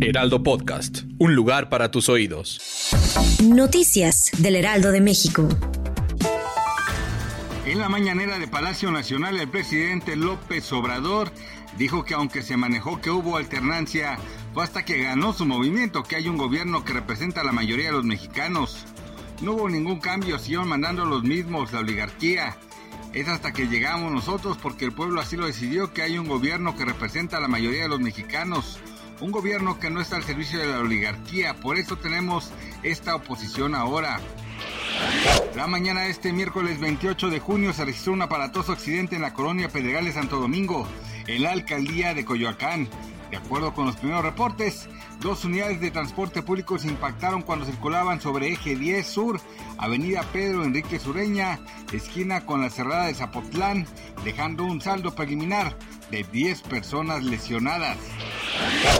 Heraldo Podcast, un lugar para tus oídos. Noticias del Heraldo de México. En la mañanera de Palacio Nacional, el presidente López Obrador dijo que aunque se manejó que hubo alternancia, fue hasta que ganó su movimiento que hay un gobierno que representa a la mayoría de los mexicanos. No hubo ningún cambio, siguieron mandando los mismos, la oligarquía. Es hasta que llegamos nosotros porque el pueblo así lo decidió que hay un gobierno que representa a la mayoría de los mexicanos. Un gobierno que no está al servicio de la oligarquía, por eso tenemos esta oposición ahora. La mañana de este miércoles 28 de junio se registró un aparatoso accidente en la colonia Pedregal de Santo Domingo, en la alcaldía de Coyoacán. De acuerdo con los primeros reportes, dos unidades de transporte público se impactaron cuando circulaban sobre eje 10 Sur, avenida Pedro Enrique Sureña, esquina con la cerrada de Zapotlán, dejando un saldo preliminar de 10 personas lesionadas.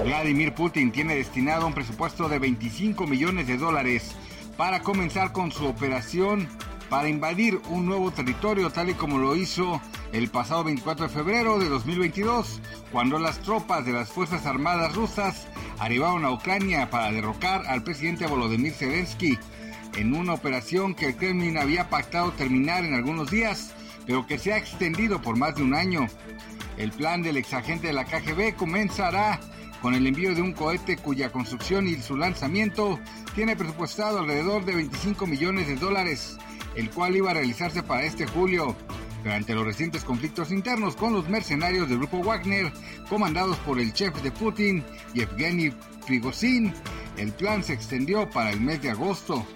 Vladimir Putin tiene destinado un presupuesto de 25 millones de dólares para comenzar con su operación para invadir un nuevo territorio tal y como lo hizo el pasado 24 de febrero de 2022, cuando las tropas de las Fuerzas Armadas rusas arribaron a Ucrania para derrocar al presidente Volodymyr Zelensky en una operación que el Kremlin había pactado terminar en algunos días, pero que se ha extendido por más de un año. El plan del exagente de la KGB comenzará con el envío de un cohete cuya construcción y su lanzamiento tiene presupuestado alrededor de 25 millones de dólares, el cual iba a realizarse para este julio. Durante los recientes conflictos internos con los mercenarios del grupo Wagner, comandados por el chef de Putin, Yevgeny Prigozhin, el plan se extendió para el mes de agosto.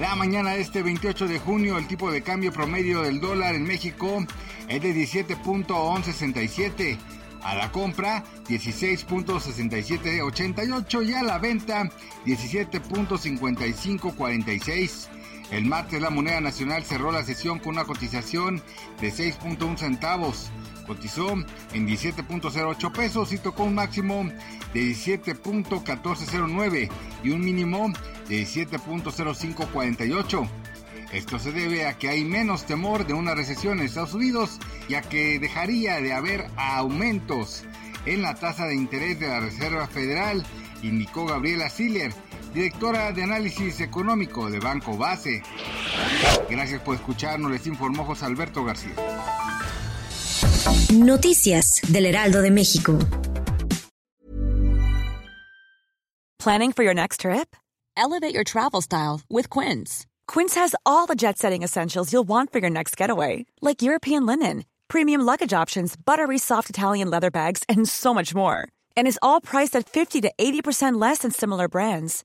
La mañana de este 28 de junio, el tipo de cambio promedio del dólar en México es de 17.1167 a la compra 16.6788 y a la venta 17.5546. El martes la moneda nacional cerró la sesión con una cotización de 6.1 centavos. Cotizó en 17.08 pesos y tocó un máximo de 17.1409 y un mínimo de 17.0548. Esto se debe a que hay menos temor de una recesión en Estados Unidos, ya que dejaría de haber aumentos en la tasa de interés de la Reserva Federal, indicó Gabriela Siller, directora de análisis económico de Banco Base. Gracias por escucharnos, les informó José Alberto García. Noticias del Heraldo de México. Planning for your next trip? Elevate your travel style with Quince. Quince has all the jet setting essentials you'll want for your next getaway, like European linen, premium luggage options, buttery soft Italian leather bags, and so much more. And is all priced at 50 to 80% less than similar brands.